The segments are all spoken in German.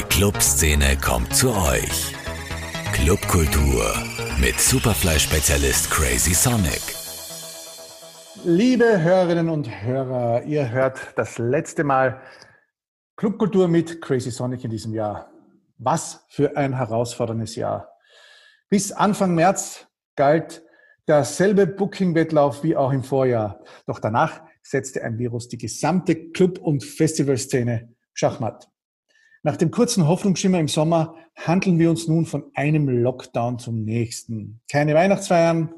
Die Clubszene kommt zu euch. Clubkultur mit Superfly-Spezialist Crazy Sonic. Liebe Hörerinnen und Hörer, ihr hört das letzte Mal Clubkultur mit Crazy Sonic in diesem Jahr. Was für ein herausforderndes Jahr. Bis Anfang März galt derselbe Booking-Wettlauf wie auch im Vorjahr. Doch danach setzte ein Virus die gesamte Club- und Festivalszene schachmatt. Nach dem kurzen Hoffnungsschimmer im Sommer handeln wir uns nun von einem Lockdown zum nächsten. Keine Weihnachtsfeiern,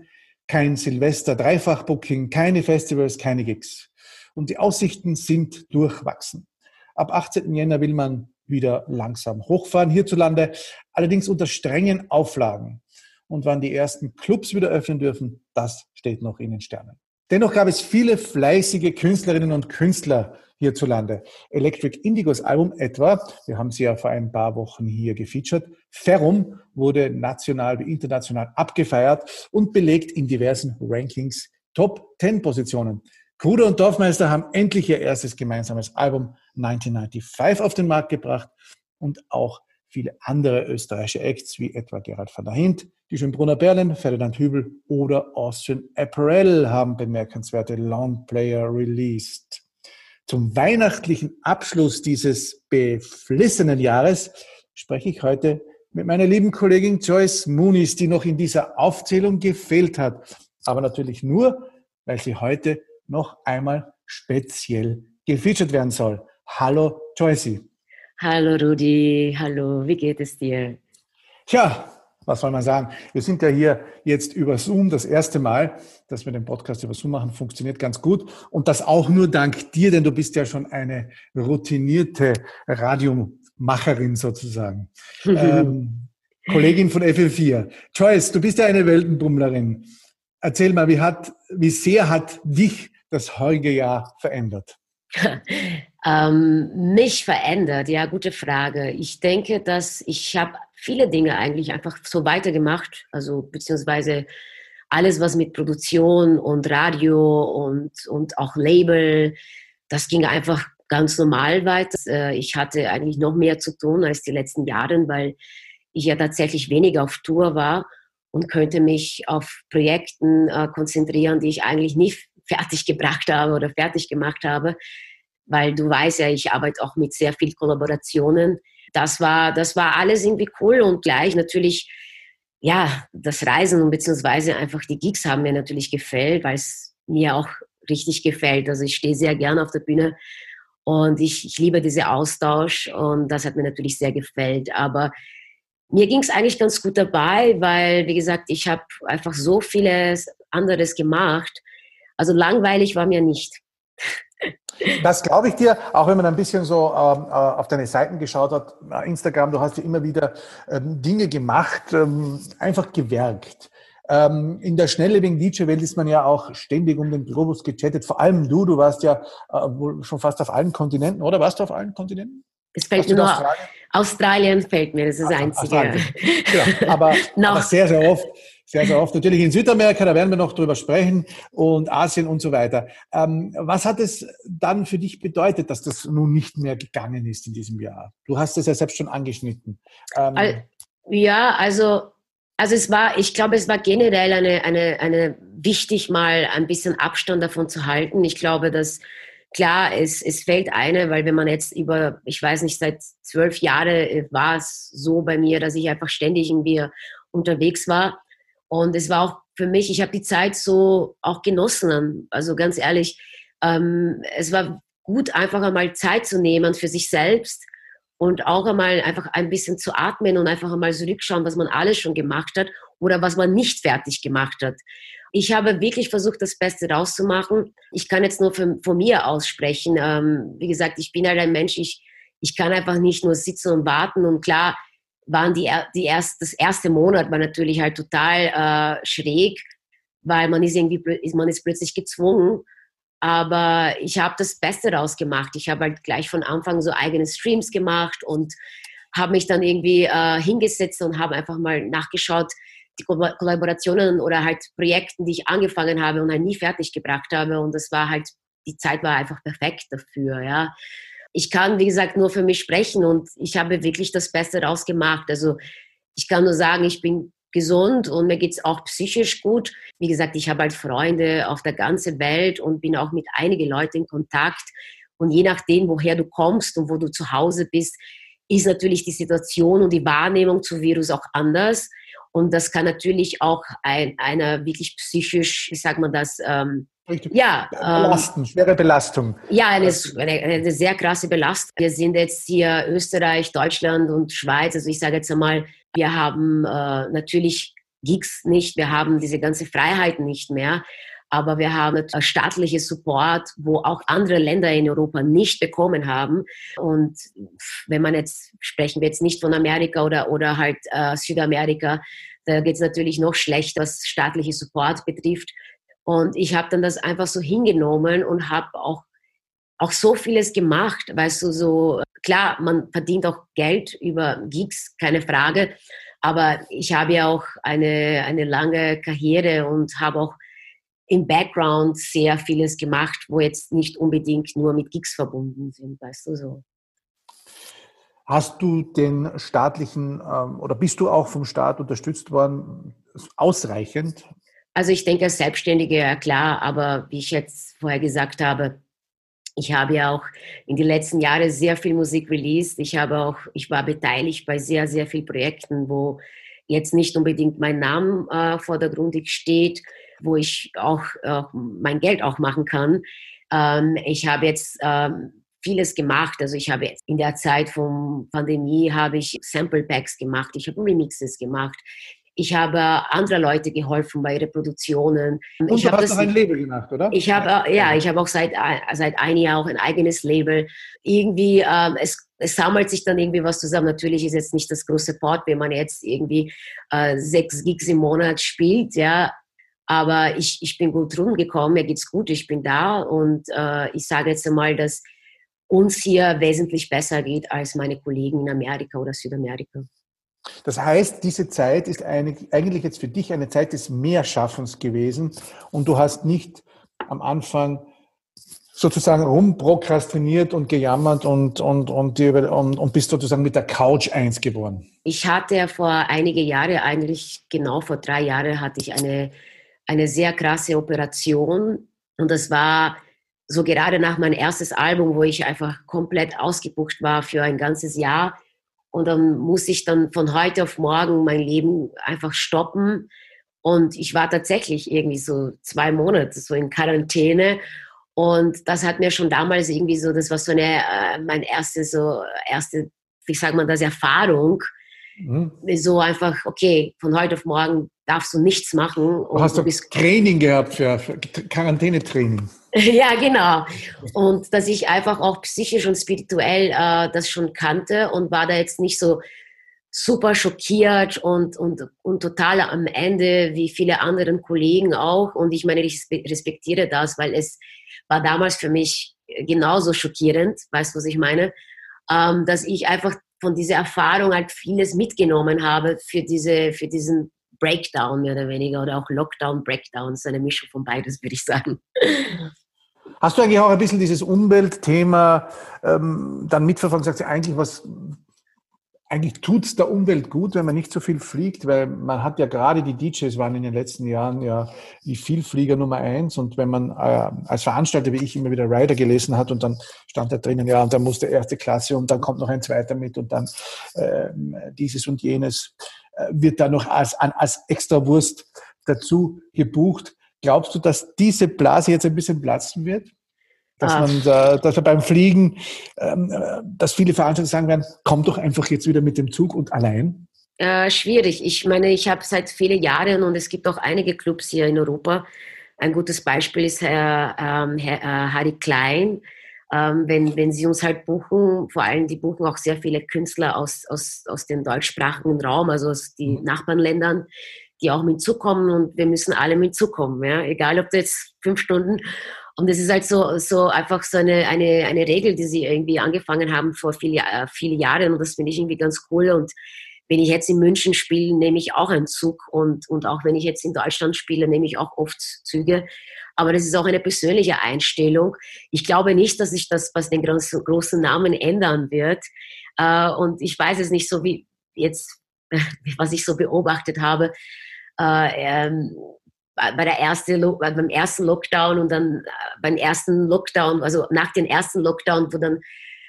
kein Silvester-Dreifach-Booking, keine Festivals, keine Gigs. Und die Aussichten sind durchwachsen. Ab 18. Jänner will man wieder langsam hochfahren hierzulande, allerdings unter strengen Auflagen. Und wann die ersten Clubs wieder öffnen dürfen, das steht noch in den Sternen. Dennoch gab es viele fleißige Künstlerinnen und Künstler hierzulande. Electric Indigos Album etwa, wir haben sie ja vor ein paar Wochen hier gefeatured, Ferrum wurde national wie international abgefeiert und belegt in diversen Rankings Top 10 Positionen. Kruder und Dorfmeister haben endlich ihr erstes gemeinsames Album 1995 auf den Markt gebracht und auch viele andere österreichische Acts wie etwa Gerald van der Hint, die Schönbrunner Berlin, Ferdinand Hübel oder Austrian Apparel haben bemerkenswerte Longplayer released. Zum weihnachtlichen Abschluss dieses beflissenen Jahres spreche ich heute mit meiner lieben Kollegin Joyce Moonis, die noch in dieser Aufzählung gefehlt hat. Aber natürlich nur, weil sie heute noch einmal speziell gefeatured werden soll. Hallo Joyce. Hallo Rudi, hallo, wie geht es dir? Tja, was soll man sagen? Wir sind ja hier jetzt über Zoom das erste Mal, dass wir den Podcast über Zoom machen, funktioniert ganz gut. Und das auch nur dank dir, denn du bist ja schon eine routinierte Radiomacherin sozusagen. ähm, Kollegin von FL4. Joyce, du bist ja eine Weltenbummlerin. Erzähl mal, wie, hat, wie sehr hat dich das heutige Jahr verändert? ähm, mich verändert, ja, gute Frage. Ich denke, dass ich habe viele Dinge eigentlich einfach so weitergemacht, also beziehungsweise alles, was mit Produktion und Radio und, und auch Label, das ging einfach ganz normal weiter. Äh, ich hatte eigentlich noch mehr zu tun als die letzten Jahre, weil ich ja tatsächlich weniger auf Tour war und könnte mich auf Projekten äh, konzentrieren, die ich eigentlich nie fertig gebracht habe oder fertig gemacht habe, weil du weißt ja, ich arbeite auch mit sehr vielen Kollaborationen. Das war, das war alles irgendwie cool und gleich natürlich, ja, das Reisen und beziehungsweise einfach die Gigs haben mir natürlich gefällt, weil es mir auch richtig gefällt. Also ich stehe sehr gerne auf der Bühne und ich, ich liebe diesen Austausch und das hat mir natürlich sehr gefällt. Aber mir ging es eigentlich ganz gut dabei, weil, wie gesagt, ich habe einfach so vieles anderes gemacht. Also langweilig war mir nicht. Das glaube ich dir, auch wenn man ein bisschen so ähm, äh, auf deine Seiten geschaut hat, äh, Instagram, du hast ja immer wieder ähm, Dinge gemacht, ähm, einfach gewerkt. Ähm, in der schnelllebigen DJ-Welt ist man ja auch ständig um den Globus gechattet. Vor allem du, du warst ja äh, wohl schon fast auf allen Kontinenten, oder warst du auf allen Kontinenten? Es fällt mir nur Australien? Australien fällt mir, das ist das Einzige. Genau, aber, aber sehr, sehr oft sehr, sehr oft. Natürlich in Südamerika, da werden wir noch drüber sprechen, und Asien und so weiter. Ähm, was hat es dann für dich bedeutet, dass das nun nicht mehr gegangen ist in diesem Jahr? Du hast es ja selbst schon angeschnitten. Ähm, ja, also, also es war, ich glaube, es war generell eine, eine, eine wichtig, mal ein bisschen Abstand davon zu halten. Ich glaube, dass klar, es, es fällt eine, weil wenn man jetzt über, ich weiß nicht, seit zwölf Jahren äh, war es so bei mir, dass ich einfach ständig irgendwie unterwegs war. Und es war auch für mich, ich habe die Zeit so auch genossen. Also ganz ehrlich, ähm, es war gut, einfach einmal Zeit zu nehmen für sich selbst und auch einmal einfach ein bisschen zu atmen und einfach einmal zurückschauen, was man alles schon gemacht hat oder was man nicht fertig gemacht hat. Ich habe wirklich versucht, das Beste rauszumachen. Ich kann jetzt nur von, von mir aussprechen. Ähm, wie gesagt, ich bin halt ein Mensch, ich, ich kann einfach nicht nur sitzen und warten und klar, waren die, die erst, das erste Monat war natürlich halt total äh, schräg, weil man ist irgendwie, man ist plötzlich gezwungen. Aber ich habe das Beste daraus gemacht. Ich habe halt gleich von Anfang so eigene Streams gemacht und habe mich dann irgendwie äh, hingesetzt und habe einfach mal nachgeschaut, die Kollaborationen oder halt Projekten, die ich angefangen habe und halt nie fertig gebracht habe. Und das war halt, die Zeit war einfach perfekt dafür, ja. Ich kann, wie gesagt, nur für mich sprechen und ich habe wirklich das Beste daraus gemacht. Also ich kann nur sagen, ich bin gesund und mir geht's auch psychisch gut. Wie gesagt, ich habe halt Freunde auf der ganzen Welt und bin auch mit einigen Leuten in Kontakt. Und je nachdem, woher du kommst und wo du zu Hause bist, ist natürlich die Situation und die Wahrnehmung zu Virus auch anders. Und das kann natürlich auch ein, einer wirklich psychisch, wie sagt man das, ähm, ja, Belasten, ähm, schwere Belastung. Ja, eine, eine, eine, sehr krasse Belastung. Wir sind jetzt hier Österreich, Deutschland und Schweiz. Also ich sage jetzt einmal, wir haben äh, natürlich Gigs nicht, wir haben diese ganze Freiheit nicht mehr, aber wir haben staatliche Support, wo auch andere Länder in Europa nicht bekommen haben. Und wenn man jetzt, sprechen wir jetzt nicht von Amerika oder, oder halt äh, Südamerika, da geht es natürlich noch schlechter, was staatliche Support betrifft. Und ich habe dann das einfach so hingenommen und habe auch, auch so vieles gemacht, weißt du, so, klar, man verdient auch Geld über Gigs, keine Frage, aber ich habe ja auch eine, eine lange Karriere und habe auch im Background sehr vieles gemacht, wo jetzt nicht unbedingt nur mit Gigs verbunden sind, weißt du so. Hast du den staatlichen ähm, oder bist du auch vom Staat unterstützt worden ausreichend? Also ich denke als Selbstständige, ja klar, aber wie ich jetzt vorher gesagt habe, ich habe ja auch in den letzten Jahren sehr viel Musik released. Ich habe auch, ich war beteiligt bei sehr, sehr vielen Projekten, wo jetzt nicht unbedingt mein Name äh, vordergründig steht, wo ich auch äh, mein Geld auch machen kann. Ähm, ich habe jetzt ähm, vieles gemacht. Also ich habe in der Zeit von Pandemie habe ich Sample Packs gemacht, ich habe Remixes gemacht. Ich habe andere Leute geholfen bei Reproduktionen. Und ich du hast das, noch ein Label gemacht, oder? Ich habe, ja, ich habe auch seit, seit einem Jahr auch ein eigenes Label. Irgendwie, ähm, es, es sammelt sich dann irgendwie was zusammen. Natürlich ist jetzt nicht das große Port, wenn man jetzt irgendwie äh, sechs Gigs im Monat spielt, ja. Aber ich, ich bin gut rumgekommen, mir geht's gut, ich bin da und äh, ich sage jetzt einmal, dass uns hier wesentlich besser geht als meine Kollegen in Amerika oder Südamerika. Das heißt, diese Zeit ist eigentlich jetzt für dich eine Zeit des Mehrschaffens gewesen und du hast nicht am Anfang sozusagen rumprokrastiniert und gejammert und, und, und, und, und bist sozusagen mit der Couch eins geworden. Ich hatte vor einige Jahre, eigentlich genau vor drei Jahren, hatte ich eine, eine sehr krasse Operation und das war so gerade nach meinem erstes Album, wo ich einfach komplett ausgebucht war für ein ganzes Jahr und dann muss ich dann von heute auf morgen mein Leben einfach stoppen. Und ich war tatsächlich irgendwie so zwei Monate so in Quarantäne. Und das hat mir schon damals irgendwie so, das war so eine, äh, meine erste, so, erste, wie sagt man das, Erfahrung. Mhm. So einfach, okay, von heute auf morgen darfst du nichts machen. Und hast du, Training gehabt für, für Quarantänetraining? Ja, genau. Und dass ich einfach auch psychisch und spirituell äh, das schon kannte und war da jetzt nicht so super schockiert und, und, und total am Ende, wie viele anderen Kollegen auch. Und ich meine, ich respektiere das, weil es war damals für mich genauso schockierend, weißt du, was ich meine? Ähm, dass ich einfach von dieser Erfahrung halt vieles mitgenommen habe für, diese, für diesen Breakdown mehr oder weniger oder auch Lockdown, Breakdown, so eine Mischung von beides, würde ich sagen. Hast du eigentlich auch ein bisschen dieses Umweltthema ähm, dann mitverfolgt sagst, eigentlich was eigentlich tut es der Umwelt gut, wenn man nicht so viel fliegt, weil man hat ja gerade die DJs waren in den letzten Jahren ja die Vielflieger Nummer eins und wenn man äh, als Veranstalter wie ich immer wieder Rider gelesen hat und dann stand da drinnen, ja, und dann muss der erste Klasse und dann kommt noch ein zweiter mit und dann äh, dieses und jenes äh, wird da noch als, als extra Wurst dazu gebucht. Glaubst du, dass diese Blase jetzt ein bisschen platzen wird? Dass, man, äh, dass wir beim Fliegen, ähm, äh, dass viele Veranstalter sagen werden, komm doch einfach jetzt wieder mit dem Zug und allein? Äh, schwierig. Ich meine, ich habe seit vielen Jahren und es gibt auch einige Clubs hier in Europa. Ein gutes Beispiel ist Herr, ähm, Herr äh, Harry Klein. Ähm, wenn, wenn sie uns halt buchen, vor allem die buchen auch sehr viele Künstler aus, aus, aus dem deutschsprachigen Raum, also aus den mhm. Nachbarländern, die auch mitzukommen und wir müssen alle mitzukommen, ja, egal ob du jetzt fünf Stunden und das ist halt so, so einfach so eine, eine, eine Regel, die sie irgendwie angefangen haben vor viele, viele Jahren und das finde ich irgendwie ganz cool und wenn ich jetzt in München spiele, nehme ich auch einen Zug und, und auch wenn ich jetzt in Deutschland spiele, nehme ich auch oft Züge. Aber das ist auch eine persönliche Einstellung. Ich glaube nicht, dass sich das, was den großen, großen Namen ändern wird. Äh, und ich weiß es nicht so wie jetzt, was ich so beobachtet habe. Äh, ähm, bei der erste, beim ersten Lockdown und dann äh, beim ersten Lockdown, also nach dem ersten Lockdown, wo dann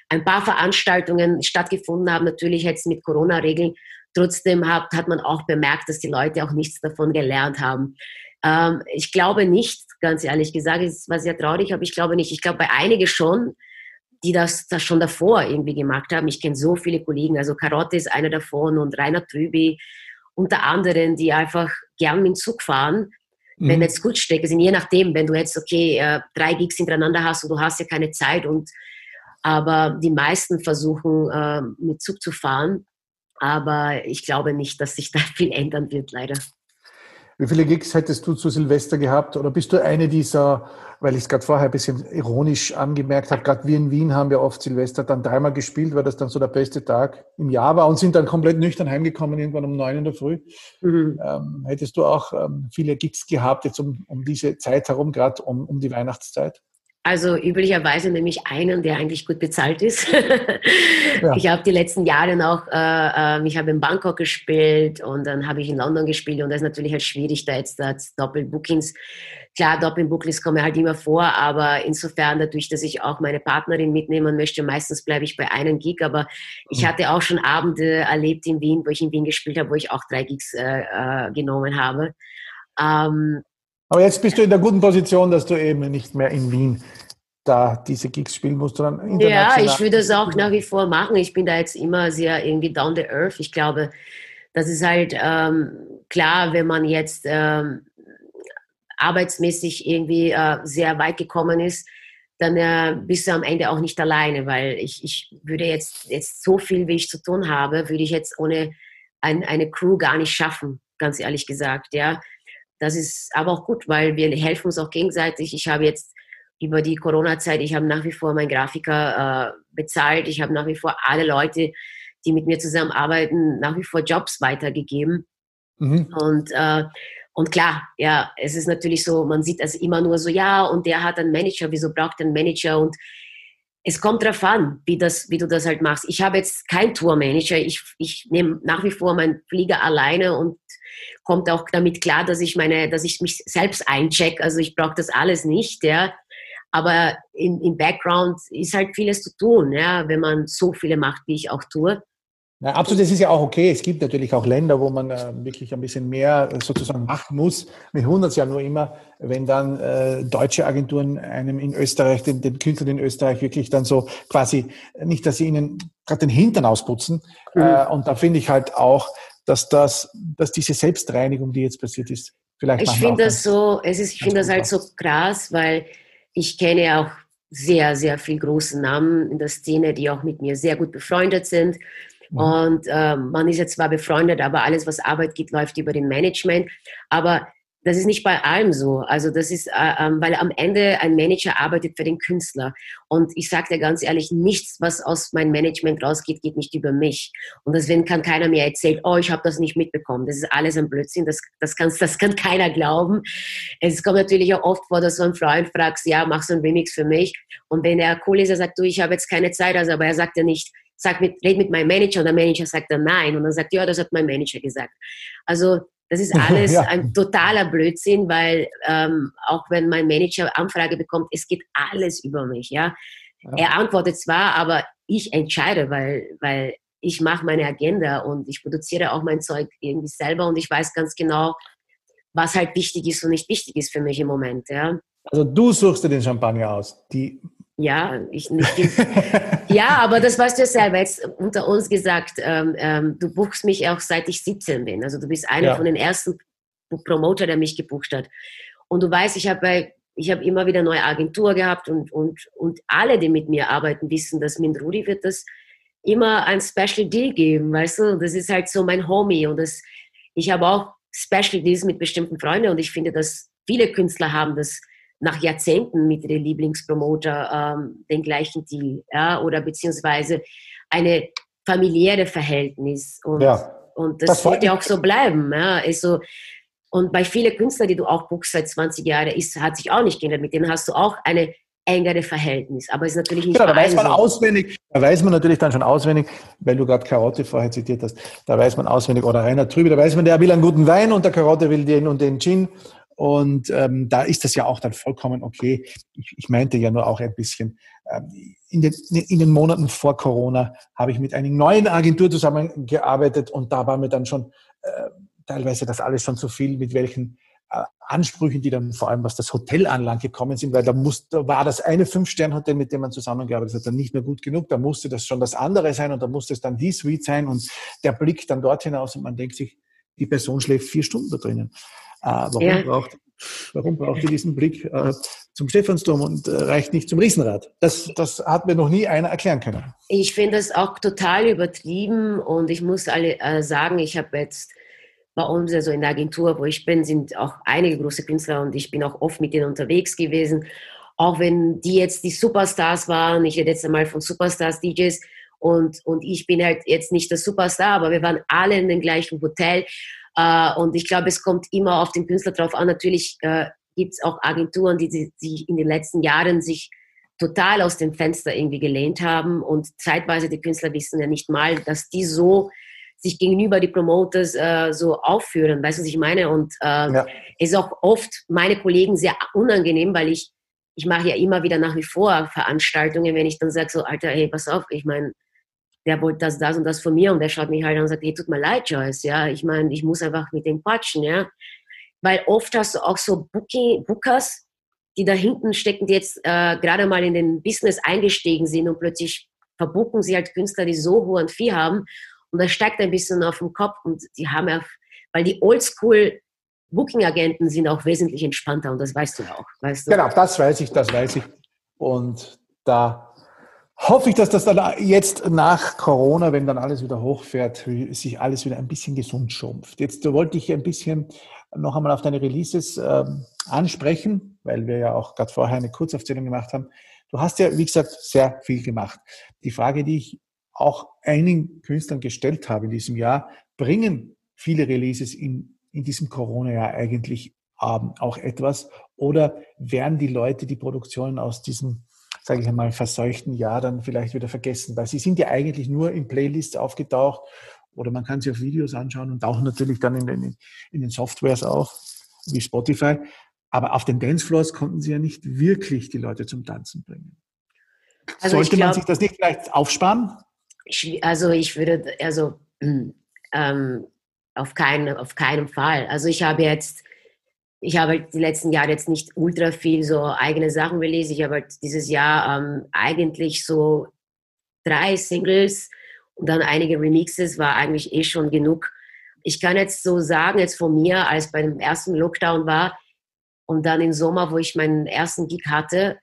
ein paar Veranstaltungen stattgefunden haben, natürlich jetzt mit Corona-Regeln. Trotzdem hat, hat man auch bemerkt, dass die Leute auch nichts davon gelernt haben. Ähm, ich glaube nicht, ganz ehrlich gesagt, es war sehr traurig, aber ich glaube nicht. Ich glaube bei einigen schon, die das, das schon davor irgendwie gemacht haben. Ich kenne so viele Kollegen, also Karotte ist einer davon und Rainer Trüby unter anderem, die einfach gern mit dem Zug fahren wenn mhm. jetzt Kurzstrecke sind, je nachdem, wenn du jetzt, okay, äh, drei Gigs hintereinander hast und du hast ja keine Zeit und aber die meisten versuchen äh, mit Zug zu fahren. Aber ich glaube nicht, dass sich da viel ändern wird, leider. Wie viele Gigs hättest du zu Silvester gehabt? Oder bist du eine dieser, weil ich es gerade vorher ein bisschen ironisch angemerkt habe, gerade wir in Wien haben ja oft Silvester dann dreimal gespielt, weil das dann so der beste Tag im Jahr war und sind dann komplett nüchtern heimgekommen, irgendwann um neun in der Früh. Mhm. Ähm, hättest du auch ähm, viele Gigs gehabt, jetzt um, um diese Zeit herum, gerade um, um die Weihnachtszeit? Also üblicherweise nehme ich einen, der eigentlich gut bezahlt ist. ja. Ich habe die letzten Jahre noch, äh, äh, ich habe in Bangkok gespielt und dann habe ich in London gespielt und das ist natürlich halt schwierig, da jetzt, da jetzt Doppelbookings. Klar, Doppelbookings kommen halt immer vor, aber insofern dadurch, dass ich auch meine Partnerin mitnehmen möchte, meistens bleibe ich bei einem Gig, aber ich mhm. hatte auch schon Abende erlebt in Wien, wo ich in Wien gespielt habe, wo ich auch drei Gigs äh, äh genommen habe. Ähm, aber jetzt bist du in der guten Position, dass du eben nicht mehr in Wien da diese Gigs spielen musst, sondern international. Ja, ich würde es auch nach wie vor machen. Ich bin da jetzt immer sehr irgendwie down the earth. Ich glaube, das ist halt ähm, klar, wenn man jetzt ähm, arbeitsmäßig irgendwie äh, sehr weit gekommen ist, dann äh, bist du am Ende auch nicht alleine, weil ich, ich würde jetzt, jetzt so viel, wie ich zu tun habe, würde ich jetzt ohne ein, eine Crew gar nicht schaffen, ganz ehrlich gesagt, ja. Das ist aber auch gut, weil wir helfen uns auch gegenseitig. Ich habe jetzt über die Corona-Zeit, ich habe nach wie vor meinen Grafiker äh, bezahlt. Ich habe nach wie vor alle Leute, die mit mir zusammenarbeiten, nach wie vor Jobs weitergegeben. Mhm. Und, äh, und klar, ja, es ist natürlich so, man sieht also immer nur so, ja, und der hat einen Manager, wieso braucht er einen Manager? Und es kommt darauf an, wie, das, wie du das halt machst. Ich habe jetzt keinen Tourmanager. Ich, ich nehme nach wie vor meinen Flieger alleine und kommt auch damit klar, dass ich meine, dass ich mich selbst eincheck. Also ich brauche das alles nicht, ja. Aber im, im Background ist halt vieles zu tun, ja, wenn man so viele macht, wie ich auch tue. Ja, absolut, das ist ja auch okay. Es gibt natürlich auch Länder, wo man äh, wirklich ein bisschen mehr äh, sozusagen machen muss. Wir wundern es ja nur immer, wenn dann äh, deutsche Agenturen einem in Österreich, den, den Künstlern in Österreich wirklich dann so quasi, nicht, dass sie ihnen gerade den Hintern ausputzen. Mhm. Äh, und da finde ich halt auch, dass das, dass diese Selbstreinigung, die jetzt passiert ist, vielleicht. Ich finde das so, es ist, ich finde das halt so krass, weil ich kenne auch sehr, sehr viel großen Namen in der Szene, die auch mit mir sehr gut befreundet sind. Mhm. Und äh, man ist jetzt zwar befreundet, aber alles, was Arbeit geht, läuft über den Management. Aber das ist nicht bei allem so. Also das ist, äh, ähm, weil am Ende ein Manager arbeitet für den Künstler. Und ich sage dir ganz ehrlich, nichts, was aus meinem Management rausgeht, geht nicht über mich. Und deswegen kann keiner mir erzählen, oh, ich habe das nicht mitbekommen. Das ist alles ein Blödsinn. Das, das, kann, das kann keiner glauben. Es kommt natürlich auch oft vor, dass so ein Freund fragt, ja, mach so ein Remix für mich. Und wenn er cool ist, er sagt, du, ich habe jetzt keine Zeit, also, aber er sagt ja nicht, sag mit, red mit meinem Manager und der Manager sagt dann nein und dann sagt, ja, das hat mein Manager gesagt. Also das ist alles ja. ein totaler Blödsinn, weil ähm, auch wenn mein Manager Anfrage bekommt, es geht alles über mich. Ja? ja. Er antwortet zwar, aber ich entscheide, weil, weil ich mache meine Agenda und ich produziere auch mein Zeug irgendwie selber und ich weiß ganz genau, was halt wichtig ist und nicht wichtig ist für mich im Moment. Ja? Also du suchst dir den Champagner aus. Die ja, ich nicht. ja, aber das weißt du ja selber jetzt unter uns gesagt. Ähm, ähm, du buchst mich auch seit ich 17 bin. Also du bist einer ja. von den ersten Promoter, der mich gebucht hat. Und du weißt, ich habe ich habe immer wieder neue Agentur gehabt und, und, und alle, die mit mir arbeiten, wissen, dass mit Rudi wird das immer ein Special Deal geben, weißt du? Das ist halt so mein Homie und das, ich habe auch Special Deals mit bestimmten Freunden und ich finde, dass viele Künstler haben das nach Jahrzehnten mit ihrem Lieblingspromoter ähm, den gleichen Deal, ja, oder beziehungsweise eine familiäre Verhältnis. Und ja. und das, das wird ja auch so bleiben. Ja. Also, und bei vielen Künstlern, die du auch buchst seit 20 Jahren, ist, hat sich auch nicht geändert. Mit denen hast du auch eine engere Verhältnis. Aber es ist natürlich nicht Genau, da weiß man so. auswendig, da weiß man natürlich dann schon auswendig, weil du gerade Karotte vorher zitiert hast, da weiß man auswendig, oder Rainer Trübe, da weiß man, der will einen guten Wein und der Karotte will den und den Gin. Und ähm, da ist das ja auch dann vollkommen okay. Ich, ich meinte ja nur auch ein bisschen, ähm, in, den, in den Monaten vor Corona habe ich mit einer neuen Agentur zusammengearbeitet und da war mir dann schon äh, teilweise das alles schon zu viel, mit welchen äh, Ansprüchen, die dann vor allem was das Hotel anlangt gekommen sind, weil da, muss, da war das eine Fünf-Sterne-Hotel, mit dem man zusammengearbeitet hat, dann nicht mehr gut genug. Da musste das schon das andere sein und da musste es dann die Suite sein und der Blick dann dort hinaus und man denkt sich, die Person schläft vier Stunden da drinnen. Äh, warum, ja. braucht, warum braucht ihr diesen Blick äh, zum Stephansdom und äh, reicht nicht zum Riesenrad? Das, das hat mir noch nie einer erklären können. Ich finde das auch total übertrieben und ich muss alle äh, sagen, ich habe jetzt bei uns, also in der Agentur, wo ich bin, sind auch einige große Künstler und ich bin auch oft mit denen unterwegs gewesen. Auch wenn die jetzt die Superstars waren, ich rede jetzt einmal von Superstars-DJs und, und ich bin halt jetzt nicht der Superstar, aber wir waren alle in dem gleichen Hotel äh, und ich glaube, es kommt immer auf den Künstler drauf an. Natürlich äh, gibt es auch Agenturen, die sich in den letzten Jahren sich total aus dem Fenster irgendwie gelehnt haben und zeitweise die Künstler wissen ja nicht mal, dass die so sich gegenüber die Promoters äh, so aufführen, weißt du, was ich meine? Und äh, ja. ist auch oft meine Kollegen sehr unangenehm, weil ich ich mache ja immer wieder nach wie vor Veranstaltungen, wenn ich dann sage so, Alter, hey, pass auf, ich meine, der wollte das, das und das von mir. Und der schaut mich halt an und sagt, hey, tut mir leid, Joyce, ja, ich meine, ich muss einfach mit dem quatschen, ja, weil oft hast du auch so Booking, Bookers, die da hinten stecken, die jetzt äh, gerade mal in den Business eingestiegen sind und plötzlich verbucken sie halt Künstler, die so hohen Vieh haben. Und das steigt ein bisschen auf den Kopf und die haben ja, weil die Oldschool Booking-Agenten sind auch wesentlich entspannter und das weißt du auch, weißt du? Genau, das weiß ich, das weiß ich. Und da hoffe ich, dass das dann jetzt nach Corona, wenn dann alles wieder hochfährt, sich alles wieder ein bisschen gesund schrumpft. Jetzt wollte ich ein bisschen noch einmal auf deine Releases äh, ansprechen, weil wir ja auch gerade vorher eine Kurzaufzählung gemacht haben. Du hast ja, wie gesagt, sehr viel gemacht. Die Frage, die ich auch einigen Künstlern gestellt habe in diesem Jahr, bringen viele Releases in, in diesem Corona-Jahr eigentlich ähm, auch etwas? Oder werden die Leute die Produktionen aus diesem sage ich einmal, verseuchten Jahr dann vielleicht wieder vergessen, weil sie sind ja eigentlich nur in Playlists aufgetaucht oder man kann sie auf Videos anschauen und tauchen natürlich dann in den, in den Softwares auf, wie Spotify. Aber auf den Dancefloors konnten sie ja nicht wirklich die Leute zum Tanzen bringen. Also Sollte glaub, man sich das nicht vielleicht aufsparen? Also ich würde, also ähm, auf, keinen, auf keinen Fall. Also ich habe jetzt ich habe halt die letzten Jahre jetzt nicht ultra viel so eigene Sachen released. Ich habe halt dieses Jahr ähm, eigentlich so drei Singles und dann einige Remixes, war eigentlich eh schon genug. Ich kann jetzt so sagen, jetzt von mir, als bei dem ersten Lockdown war und dann im Sommer, wo ich meinen ersten Gig hatte,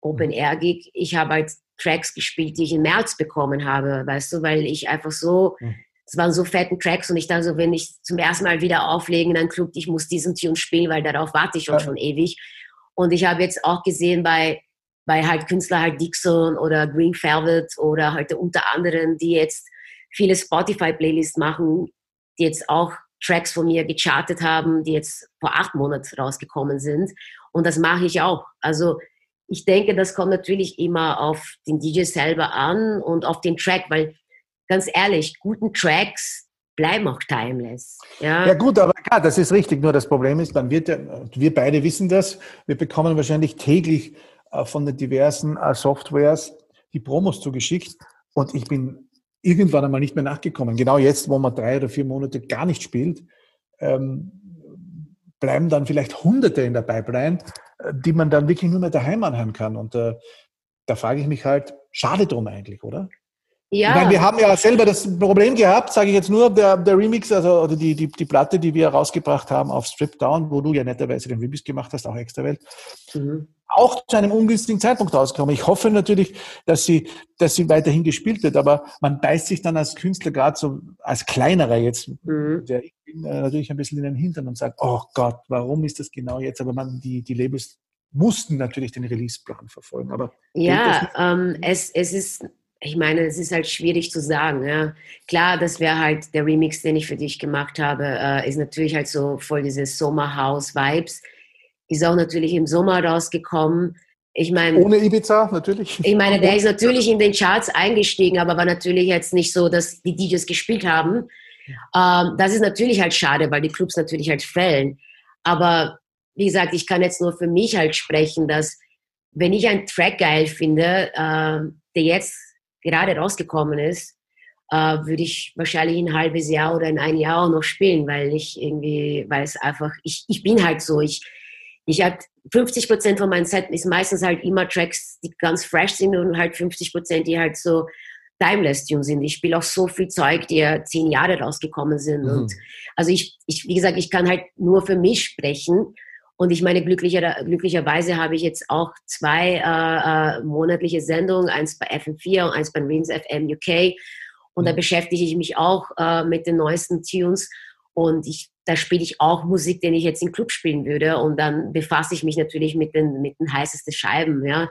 Open Air Gig, ich habe halt Tracks gespielt, die ich im März bekommen habe, weißt du, weil ich einfach so mhm es waren so fetten Tracks und ich dachte so, wenn ich zum ersten Mal wieder auflegen in einem Club, ich muss diesen Tune spielen, weil darauf warte ich schon, ja. schon ewig. Und ich habe jetzt auch gesehen bei, bei halt Künstler halt Dixon oder Green Velvet oder halt unter anderem, die jetzt viele Spotify-Playlists machen, die jetzt auch Tracks von mir gechartet haben, die jetzt vor acht Monaten rausgekommen sind. Und das mache ich auch. Also ich denke, das kommt natürlich immer auf den DJ selber an und auf den Track, weil ganz ehrlich, guten Tracks bleiben auch timeless. Ja, ja gut, aber klar, das ist richtig. Nur das Problem ist, man wird ja, wir beide wissen das, wir bekommen wahrscheinlich täglich äh, von den diversen äh, Softwares die Promos zugeschickt und ich bin irgendwann einmal nicht mehr nachgekommen. Genau jetzt, wo man drei oder vier Monate gar nicht spielt, ähm, bleiben dann vielleicht Hunderte in der Pipeline, äh, die man dann wirklich nur mehr daheim anhören kann. Und äh, da frage ich mich halt, schade drum eigentlich, oder? Ja. Ich meine, wir haben ja selber das Problem gehabt, sage ich jetzt nur, der, der Remix, also oder die, die, die Platte, die wir rausgebracht haben auf Strip Down, wo du ja netterweise den Remix gemacht hast, auch extra Welt, mhm. auch zu einem ungünstigen Zeitpunkt rausgekommen. Ich hoffe natürlich, dass sie, dass sie weiterhin gespielt wird, aber man beißt sich dann als Künstler gerade so, als kleinerer jetzt, mhm. der ich bin, äh, natürlich ein bisschen in den Hintern und sagt, oh Gott, warum ist das genau jetzt? Aber man, die, die Labels mussten natürlich den Releaseplan verfolgen. Aber ja, ähm, es, es ist ich meine, es ist halt schwierig zu sagen. Ja. Klar, das wäre halt der Remix, den ich für dich gemacht habe, äh, ist natürlich halt so voll diese Sommerhouse-Vibes. Ist auch natürlich im Sommer rausgekommen. Ich meine, ohne Ibiza natürlich. Ich meine, der ist natürlich in den Charts eingestiegen, aber war natürlich jetzt nicht so, dass die DJs gespielt haben. Ähm, das ist natürlich halt schade, weil die Clubs natürlich halt fällen. Aber wie gesagt, ich kann jetzt nur für mich halt sprechen, dass wenn ich einen Track geil finde, äh, der jetzt gerade rausgekommen ist, äh, würde ich wahrscheinlich ein halbes Jahr oder in ein Jahr auch noch spielen, weil ich irgendwie, weil es einfach, ich, ich bin halt so, ich, ich habe 50 Prozent von meinem Set ist meistens halt immer Tracks, die ganz fresh sind und halt 50 Prozent, die halt so timeless Tunes sind. Ich spiele auch so viel Zeug, die ja zehn Jahre rausgekommen sind. Mhm. Und also ich, ich, wie gesagt, ich kann halt nur für mich sprechen. Und ich meine, glücklicher, glücklicherweise habe ich jetzt auch zwei äh, äh, monatliche Sendungen, eins bei FM4 und eins bei Rings FM UK. Und da mhm. beschäftige ich mich auch äh, mit den neuesten Tunes. Und ich, da spiele ich auch Musik, den ich jetzt im Club spielen würde. Und dann befasse ich mich natürlich mit den, mit den heißesten Scheiben. Ja.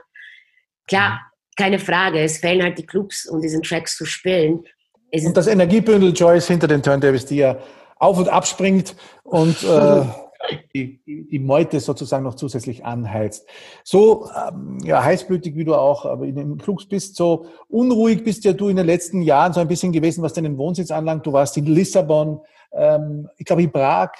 Klar, mhm. keine Frage, es fehlen halt die Clubs, um diesen Tracks zu spielen. Es und das Energiebündel Joyce hinter den Turntables, die ja auf und abspringt und äh, die, die, Meute sozusagen noch zusätzlich anheizt. So ähm, ja, heißblütig wie du auch aber in den Clubs bist, so unruhig bist ja du in den letzten Jahren so ein bisschen gewesen, was deinen Wohnsitz anlangt. Du warst in Lissabon, ähm, ich glaube in Prag.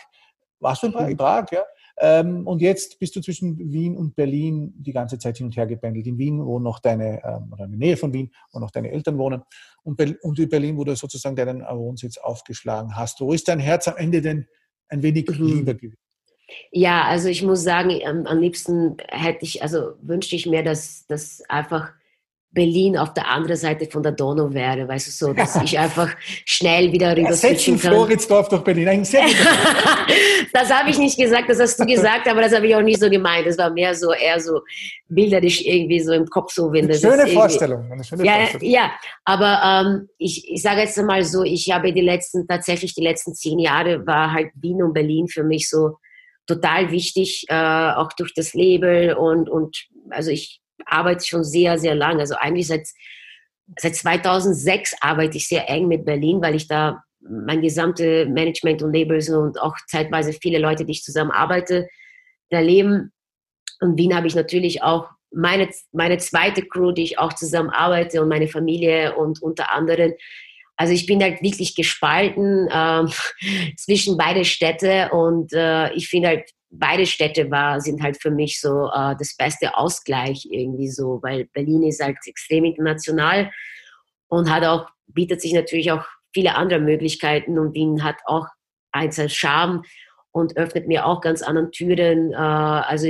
Warst du in Prag? In Prag, ja. Ähm, und jetzt bist du zwischen Wien und Berlin die ganze Zeit hin und her gependelt. In Wien, wo noch deine, ähm, oder in der Nähe von Wien, wo noch deine Eltern wohnen. Und, Be und in Berlin, wo du sozusagen deinen Wohnsitz aufgeschlagen hast. Wo ist dein Herz am Ende denn ein wenig mhm. lieber gewesen? Ja, also ich muss sagen, am, am liebsten hätte ich, also wünschte ich mir, dass das einfach Berlin auf der anderen Seite von der Donau wäre, weißt du, so, dass ich einfach schnell wieder rüber switchen kann. Floridsdorf durch Berlin. Ein sehr das habe ich nicht gesagt, das hast du gesagt, aber das habe ich auch nicht so gemeint. Das war mehr so, eher so bilderisch irgendwie so im Kopf so, wenn das schöne Vorstellung. Eine schöne ja, Vorstellung. ja, aber ähm, ich, ich sage jetzt mal so, ich habe die letzten, tatsächlich die letzten zehn Jahre war halt Wien und Berlin für mich so total wichtig, äh, auch durch das Label und, und also ich arbeite schon sehr, sehr lange. Also eigentlich seit, seit 2006 arbeite ich sehr eng mit Berlin, weil ich da mein gesamte Management und Labels und auch zeitweise viele Leute, die ich zusammen arbeite, da leben. Und Wien habe ich natürlich auch meine, meine zweite Crew, die ich auch zusammen arbeite und meine Familie und unter anderem. Also ich bin halt wirklich gespalten äh, zwischen beide Städte und äh, ich finde halt beide Städte war, sind halt für mich so äh, das beste Ausgleich irgendwie so, weil Berlin ist halt extrem international und hat auch, bietet sich natürlich auch viele andere Möglichkeiten und Wien hat auch einen Charme und öffnet mir auch ganz andere Türen. Äh, also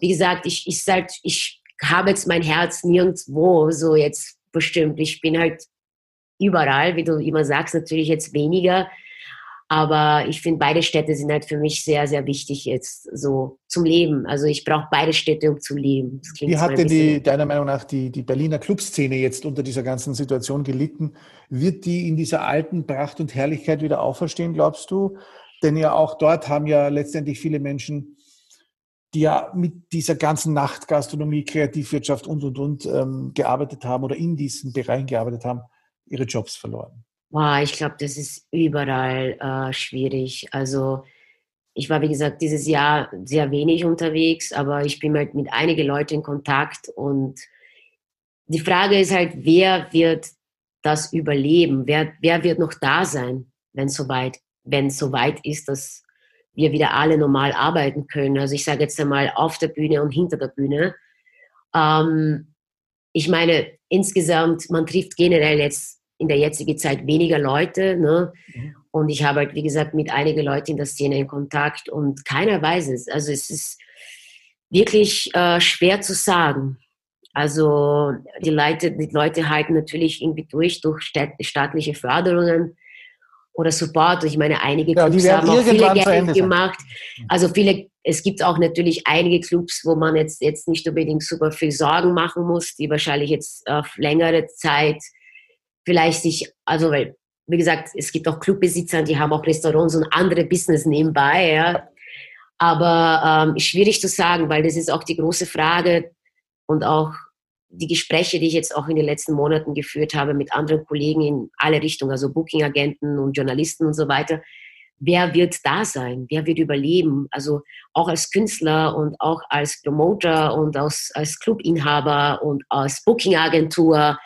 wie gesagt, ich, ich, halt, ich habe jetzt mein Herz nirgendwo so jetzt bestimmt. Ich bin halt überall, wie du immer sagst, natürlich jetzt weniger. Aber ich finde, beide Städte sind halt für mich sehr, sehr wichtig jetzt so zum Leben. Also ich brauche beide Städte, um zu leben. Wie hat denn die, deiner Meinung nach die, die Berliner Clubszene jetzt unter dieser ganzen Situation gelitten? Wird die in dieser alten Pracht und Herrlichkeit wieder auferstehen, glaubst du? Denn ja auch dort haben ja letztendlich viele Menschen, die ja mit dieser ganzen Nachtgastronomie, Kreativwirtschaft und, und, und ähm, gearbeitet haben oder in diesen Bereichen gearbeitet haben, ihre Jobs verloren. Boah, ich glaube, das ist überall äh, schwierig. Also ich war, wie gesagt, dieses Jahr sehr wenig unterwegs, aber ich bin halt mit einigen Leuten in Kontakt und die Frage ist halt, wer wird das überleben? Wer, wer wird noch da sein, wenn es soweit, wenn soweit ist, dass wir wieder alle normal arbeiten können? Also ich sage jetzt einmal auf der Bühne und hinter der Bühne. Ähm, ich meine, insgesamt, man trifft generell jetzt in der jetzigen Zeit weniger Leute. Ne? Mhm. Und ich habe halt, wie gesagt, mit einigen Leuten in der Szene in Kontakt und keiner weiß es. Also es ist wirklich äh, schwer zu sagen. Also die Leute, die Leute halten natürlich irgendwie durch, durch staatliche Förderungen oder Support. Ich meine, einige ja, Clubs haben auch viele Geld gemacht. Also viele, es gibt auch natürlich einige Clubs, wo man jetzt, jetzt nicht unbedingt super viel Sorgen machen muss, die wahrscheinlich jetzt auf längere Zeit vielleicht sich, also weil, wie gesagt, es gibt auch Clubbesitzer, die haben auch Restaurants und andere Business nebenbei, ja. Aber ähm, schwierig zu sagen, weil das ist auch die große Frage und auch die Gespräche, die ich jetzt auch in den letzten Monaten geführt habe mit anderen Kollegen in alle Richtungen, also Booking-Agenten und Journalisten und so weiter, wer wird da sein? Wer wird überleben? Also auch als Künstler und auch als Promoter und als, als Clubinhaber und als Bookingagentur.